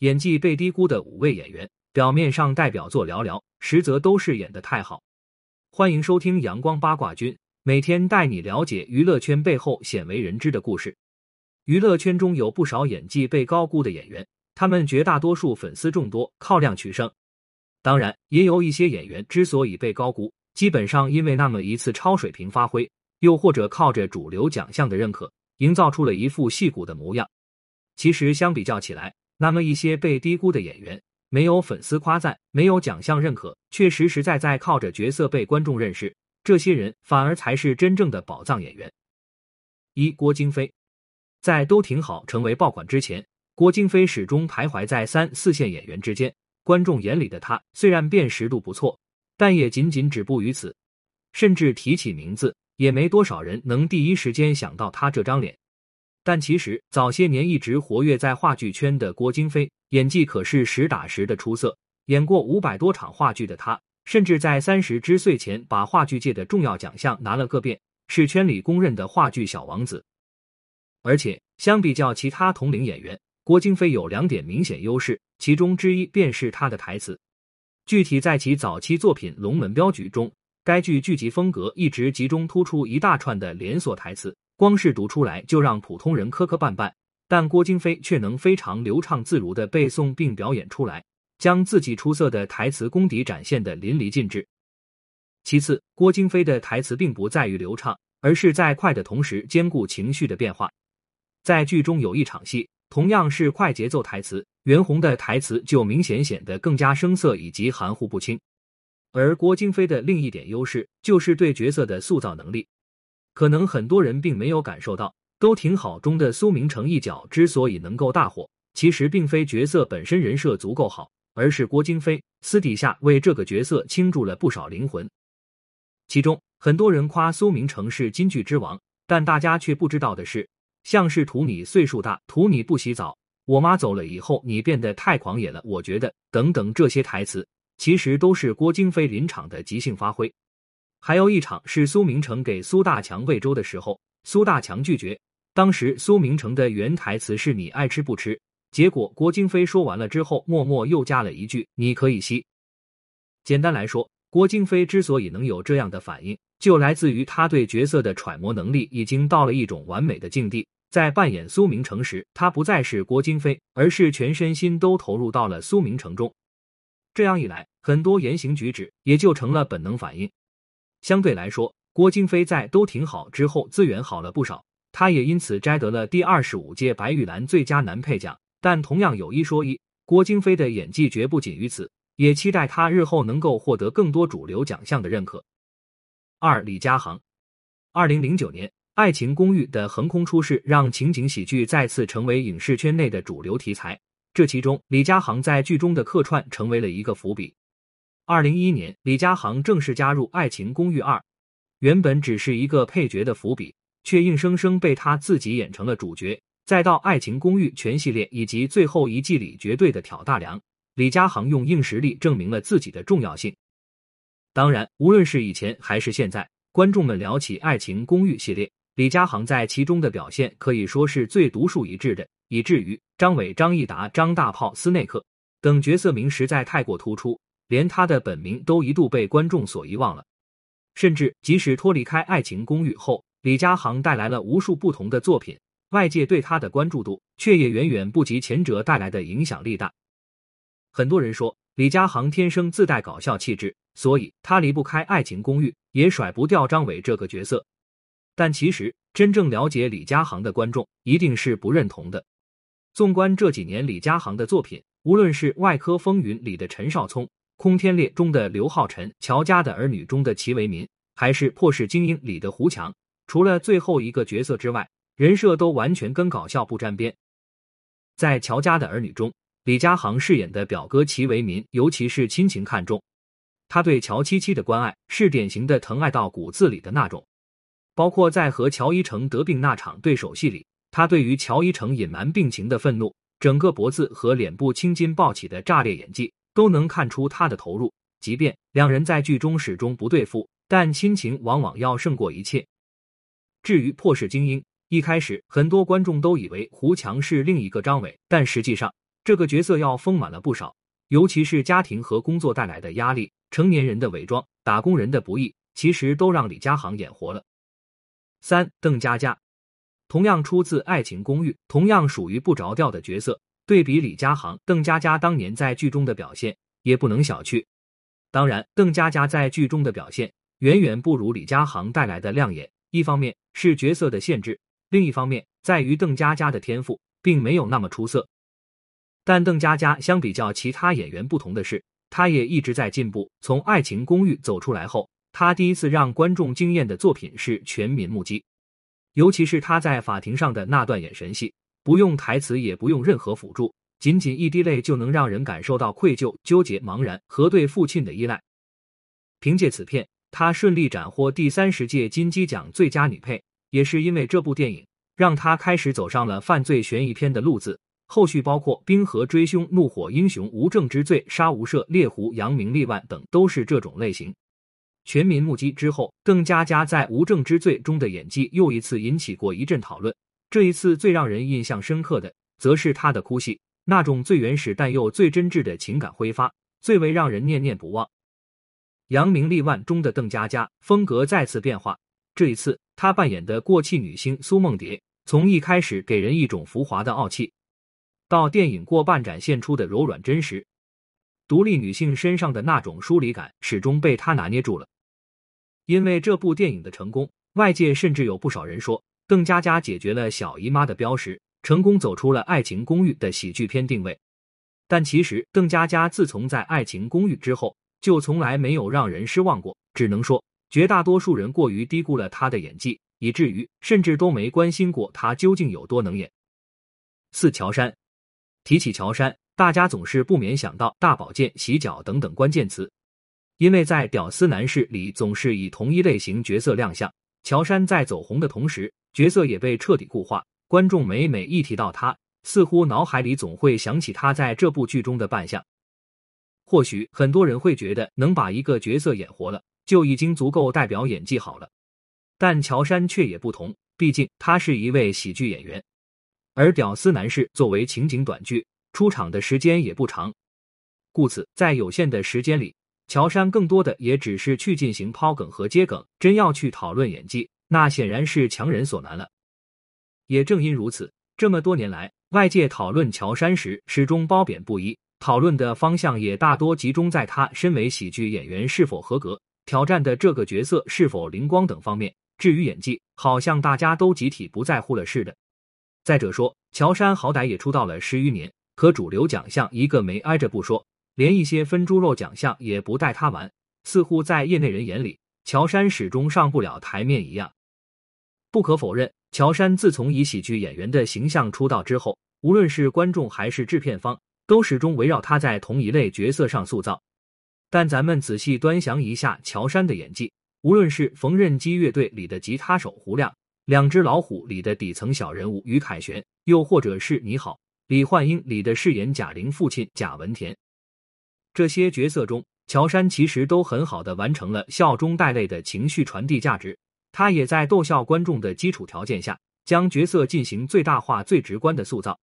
演技被低估的五位演员，表面上代表作寥寥，实则都是演的太好。欢迎收听阳光八卦君，每天带你了解娱乐圈背后鲜为人知的故事。娱乐圈中有不少演技被高估的演员，他们绝大多数粉丝众多，靠量取胜。当然，也有一些演员之所以被高估，基本上因为那么一次超水平发挥，又或者靠着主流奖项的认可，营造出了一副戏骨的模样。其实相比较起来，那么一些被低估的演员，没有粉丝夸赞，没有奖项认可，却实实在在靠着角色被观众认识，这些人反而才是真正的宝藏演员。一郭京飞，在都挺好成为爆款之前，郭京飞始终徘徊在三四线演员之间。观众眼里的他，虽然辨识度不错，但也仅仅止步于此，甚至提起名字，也没多少人能第一时间想到他这张脸。但其实早些年一直活跃在话剧圈的郭京飞，演技可是实打实的出色。演过五百多场话剧的他，甚至在三十之岁前把话剧界的重要奖项拿了个遍，是圈里公认的话剧小王子。而且相比较其他同龄演员，郭京飞有两点明显优势，其中之一便是他的台词。具体在其早期作品《龙门镖局》中，该剧剧集风格一直集中突出一大串的连锁台词。光是读出来就让普通人磕磕绊绊，但郭京飞却能非常流畅自如的背诵并表演出来，将自己出色的台词功底展现的淋漓尽致。其次，郭京飞的台词并不在于流畅，而是在快的同时兼顾情绪的变化。在剧中有一场戏，同样是快节奏台词，袁弘的台词就明显显得更加生涩以及含糊不清，而郭京飞的另一点优势就是对角色的塑造能力。可能很多人并没有感受到，都挺好中的苏明成一角之所以能够大火，其实并非角色本身人设足够好，而是郭京飞私底下为这个角色倾注了不少灵魂。其中很多人夸苏明成是金句之王，但大家却不知道的是，像是图你岁数大，图你不洗澡，我妈走了以后你变得太狂野了，我觉得等等这些台词，其实都是郭京飞临场的即兴发挥。还有一场是苏明成给苏大强喂粥的时候，苏大强拒绝。当时苏明成的原台词是你爱吃不吃，结果郭京飞说完了之后，默默又加了一句你可以吸。简单来说，郭京飞之所以能有这样的反应，就来自于他对角色的揣摩能力已经到了一种完美的境地。在扮演苏明成时，他不再是郭京飞，而是全身心都投入到了苏明成中。这样一来，很多言行举止也就成了本能反应。相对来说，郭京飞在都挺好之后资源好了不少，他也因此摘得了第二十五届白玉兰最佳男配奖。但同样有一说一，郭京飞的演技绝不仅于此，也期待他日后能够获得更多主流奖项的认可。二李佳航，二零零九年《爱情公寓》的横空出世，让情景喜剧再次成为影视圈内的主流题材。这其中，李佳航在剧中的客串成为了一个伏笔。二零一一年，李佳航正式加入《爱情公寓二》，原本只是一个配角的伏笔，却硬生生被他自己演成了主角。再到《爱情公寓》全系列以及最后一季里绝对的挑大梁，李佳航用硬实力证明了自己的重要性。当然，无论是以前还是现在，观众们聊起《爱情公寓》系列，李佳航在其中的表现可以说是最独树一帜的，以至于张伟、张益达、张大炮、斯内克等角色名实在太过突出。连他的本名都一度被观众所遗忘了，甚至即使脱离开《爱情公寓》后，李佳航带来了无数不同的作品，外界对他的关注度却也远远不及前者带来的影响力大。很多人说李佳航天生自带搞笑气质，所以他离不开《爱情公寓》，也甩不掉张伟这个角色。但其实真正了解李佳航的观众一定是不认同的。纵观这几年李佳航的作品，无论是《外科风云》里的陈少聪，空天猎中的刘浩辰，乔家的儿女中的齐为民，还是破事精英里的胡强，除了最后一个角色之外，人设都完全跟搞笑不沾边。在乔家的儿女中，李佳航饰演的表哥齐为民，尤其是亲情看重，他对乔七七的关爱是典型的疼爱到骨子里的那种。包括在和乔一成得病那场对手戏里，他对于乔一成隐瞒病情的愤怒，整个脖子和脸部青筋暴起的炸裂演技。都能看出他的投入，即便两人在剧中始终不对付，但亲情往往要胜过一切。至于破事精英，一开始很多观众都以为胡强是另一个张伟，但实际上这个角色要丰满了不少。尤其是家庭和工作带来的压力，成年人的伪装，打工人的不易，其实都让李佳航演活了。三，邓家佳，同样出自《爱情公寓》，同样属于不着调的角色。对比李佳航，邓家佳当年在剧中的表现也不能小觑。当然，邓家佳在剧中的表现远远不如李佳航带来的亮眼。一方面是角色的限制，另一方面在于邓家佳的天赋并没有那么出色。但邓家佳相比较其他演员不同的是，他也一直在进步。从《爱情公寓》走出来后，他第一次让观众惊艳的作品是《全民目击》，尤其是他在法庭上的那段眼神戏，不用台词，也不用任何辅助，仅仅一滴泪就能让人感受到愧疚、纠结、茫然和对父亲的依赖。凭借此片，他顺利斩获第三十届金鸡奖最佳女配，也是因为这部电影，让他开始走上了犯罪悬疑片的路子。后续包括《冰河追凶》《怒火英雄》《无证之罪》《杀无赦》《猎狐》《扬名立万》等都是这种类型。全民目击之后，邓家佳在《无证之罪》中的演技又一次引起过一阵讨论。这一次最让人印象深刻的，则是他的哭戏，那种最原始但又最真挚的情感挥发，最为让人念念不忘。《扬名立万》中的邓家佳风格再次变化，这一次她扮演的过气女星苏梦蝶，从一开始给人一种浮华的傲气。到电影过半展现出的柔软真实，独立女性身上的那种疏离感始终被她拿捏住了。因为这部电影的成功，外界甚至有不少人说邓家佳解决了小姨妈的标识，成功走出了《爱情公寓》的喜剧片定位。但其实邓家佳自从在《爱情公寓》之后，就从来没有让人失望过。只能说，绝大多数人过于低估了她的演技，以至于甚至都没关心过她究竟有多能演。四乔杉。提起乔杉，大家总是不免想到大保健、洗脚等等关键词，因为在《屌丝男士》里总是以同一类型角色亮相。乔杉在走红的同时，角色也被彻底固化。观众每每一提到他，似乎脑海里总会想起他在这部剧中的扮相。或许很多人会觉得，能把一个角色演活了，就已经足够代表演技好了。但乔杉却也不同，毕竟他是一位喜剧演员。而屌丝男士作为情景短剧，出场的时间也不长，故此在有限的时间里，乔杉更多的也只是去进行抛梗和接梗。真要去讨论演技，那显然是强人所难了。也正因如此，这么多年来，外界讨论乔杉时始终褒贬不一，讨论的方向也大多集中在他身为喜剧演员是否合格，挑战的这个角色是否灵光等方面。至于演技，好像大家都集体不在乎了似的。再者说，乔杉好歹也出道了十余年，可主流奖项一个没挨着不说，连一些分猪肉奖项也不带他玩，似乎在业内人眼里，乔杉始终上不了台面一样。不可否认，乔杉自从以喜剧演员的形象出道之后，无论是观众还是制片方，都始终围绕他在同一类角色上塑造。但咱们仔细端详一下乔杉的演技，无论是缝纫机乐队里的吉他手胡亮。两只老虎里的底层小人物于凯旋，又或者是你好，李焕英里的饰演贾玲父亲贾文田，这些角色中，乔杉其实都很好的完成了笑中带泪的情绪传递价值。他也在逗笑观众的基础条件下，将角色进行最大化、最直观的塑造。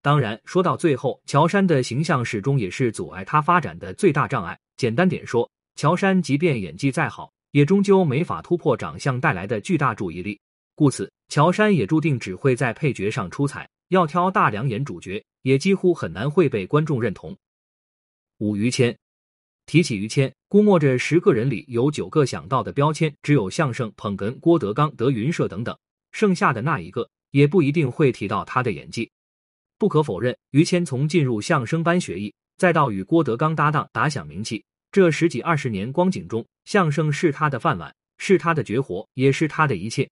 当然，说到最后，乔杉的形象始终也是阻碍他发展的最大障碍。简单点说，乔杉即便演技再好，也终究没法突破长相带来的巨大注意力。故此，乔杉也注定只会在配角上出彩。要挑大梁演主角，也几乎很难会被观众认同。五于谦，提起于谦，估摸着十个人里有九个想到的标签，只有相声捧哏郭德纲、德云社等等，剩下的那一个也不一定会提到他的演技。不可否认，于谦从进入相声班学艺，再到与郭德纲搭档打响名气，这十几二十年光景中，相声是他的饭碗，是他的绝活，也是他的一切。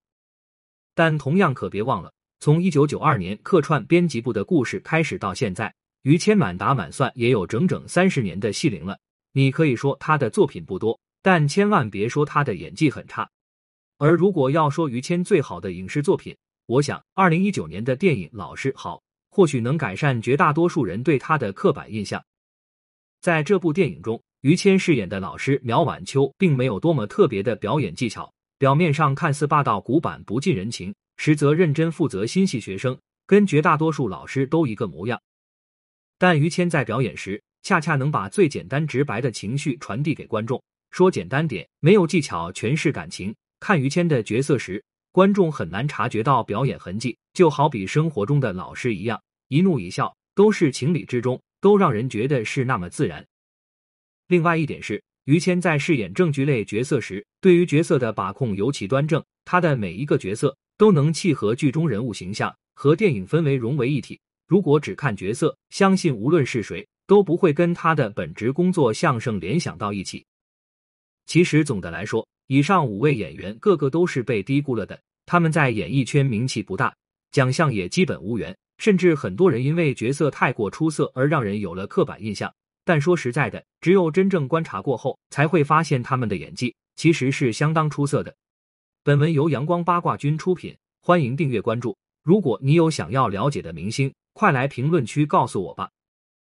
但同样可别忘了，从一九九二年客串编辑部的故事开始到现在，于谦满打满算也有整整三十年的戏龄了。你可以说他的作品不多，但千万别说他的演技很差。而如果要说于谦最好的影视作品，我想二零一九年的电影《老师好》或许能改善绝大多数人对他的刻板印象。在这部电影中，于谦饰演的老师苗晚秋并没有多么特别的表演技巧。表面上看似霸道古板不近人情，实则认真负责心系学生，跟绝大多数老师都一个模样。但于谦在表演时，恰恰能把最简单直白的情绪传递给观众。说简单点，没有技巧，全是感情。看于谦的角色时，观众很难察觉到表演痕迹，就好比生活中的老师一样，一怒一笑都是情理之中，都让人觉得是那么自然。另外一点是，于谦在饰演正剧类角色时，对于角色的把控尤其端正，他的每一个角色都能契合剧中人物形象，和电影氛围融为一体。如果只看角色，相信无论是谁都不会跟他的本职工作相声联想到一起。其实总的来说，以上五位演员个个都是被低估了的。他们在演艺圈名气不大，奖项也基本无缘，甚至很多人因为角色太过出色而让人有了刻板印象。但说实在的，只有真正观察过后，才会发现他们的演技其实是相当出色的。本文由阳光八卦君出品，欢迎订阅关注。如果你有想要了解的明星，快来评论区告诉我吧。